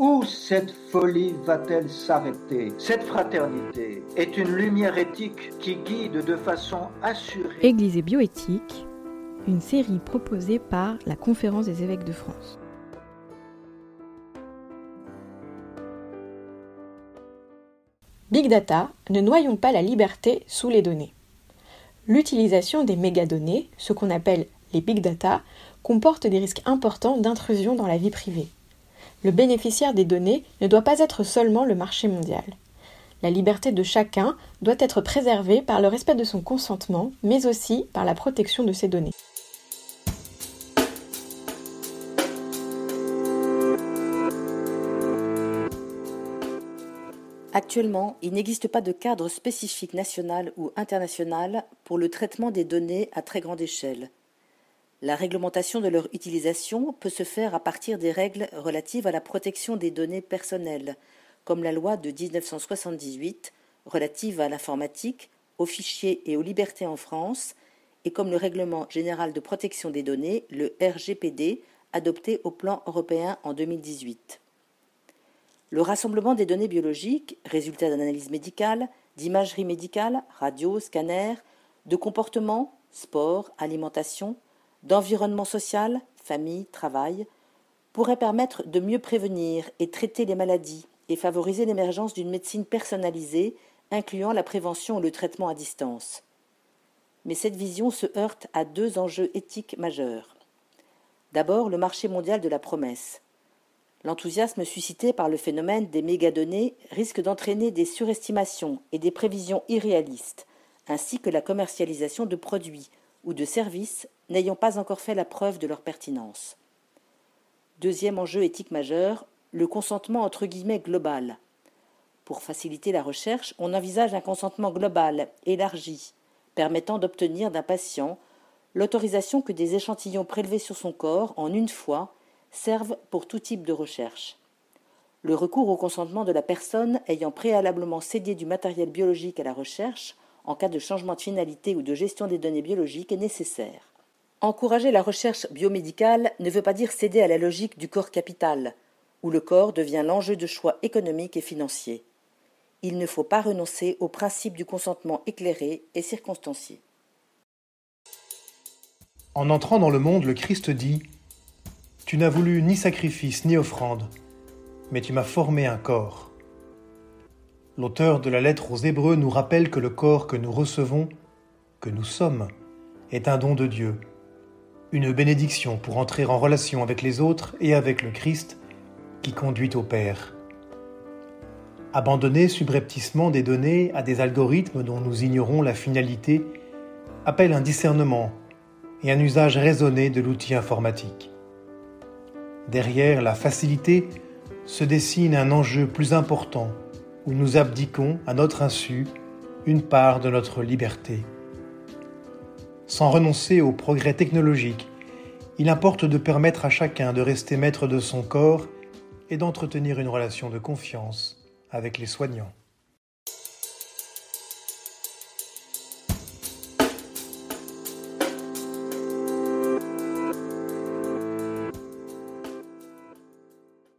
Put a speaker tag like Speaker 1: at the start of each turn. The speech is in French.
Speaker 1: Où cette folie va-t-elle s'arrêter? Cette fraternité est une lumière éthique qui guide de façon assurée.
Speaker 2: Église et bioéthique, une série proposée par la Conférence des évêques de France. Big Data, ne noyons pas la liberté sous les données. L'utilisation des mégadonnées, ce qu'on appelle les big data, comporte des risques importants d'intrusion dans la vie privée. Le bénéficiaire des données ne doit pas être seulement le marché mondial. La liberté de chacun doit être préservée par le respect de son consentement, mais aussi par la protection de ses données.
Speaker 3: Actuellement, il n'existe pas de cadre spécifique national ou international pour le traitement des données à très grande échelle. La réglementation de leur utilisation peut se faire à partir des règles relatives à la protection des données personnelles, comme la loi de 1978 relative à l'informatique, aux fichiers et aux libertés en France, et comme le règlement général de protection des données, le RGPD, adopté au plan européen en 2018. Le rassemblement des données biologiques, résultat d'analyse médicale, d'imagerie médicale, radio, scanner, de comportement, sport, alimentation, d'environnement social, famille, travail, pourrait permettre de mieux prévenir et traiter les maladies et favoriser l'émergence d'une médecine personnalisée incluant la prévention et le traitement à distance. Mais cette vision se heurte à deux enjeux éthiques majeurs. D'abord, le marché mondial de la promesse. L'enthousiasme suscité par le phénomène des mégadonnées risque d'entraîner des surestimations et des prévisions irréalistes, ainsi que la commercialisation de produits ou de services n'ayant pas encore fait la preuve de leur pertinence. Deuxième enjeu éthique majeur, le consentement entre guillemets global. Pour faciliter la recherche, on envisage un consentement global, élargi, permettant d'obtenir d'un patient l'autorisation que des échantillons prélevés sur son corps en une fois servent pour tout type de recherche. Le recours au consentement de la personne ayant préalablement cédé du matériel biologique à la recherche, en cas de changement de finalité ou de gestion des données biologiques, est nécessaire. Encourager la recherche biomédicale ne veut pas dire céder à la logique du corps capital, où le corps devient l'enjeu de choix économiques et financiers. Il ne faut pas renoncer au principe du consentement éclairé et circonstancié.
Speaker 4: En entrant dans le monde, le Christ dit tu n'as voulu ni sacrifice ni offrande, mais tu m'as formé un corps. L'auteur de la lettre aux Hébreux nous rappelle que le corps que nous recevons, que nous sommes, est un don de Dieu, une bénédiction pour entrer en relation avec les autres et avec le Christ qui conduit au Père. Abandonner subrepticement des données à des algorithmes dont nous ignorons la finalité appelle un discernement et un usage raisonné de l'outil informatique. Derrière la facilité se dessine un enjeu plus important où nous abdiquons, à notre insu, une part de notre liberté. Sans renoncer au progrès technologique, il importe de permettre à chacun de rester maître de son corps et d'entretenir une relation de confiance avec les soignants.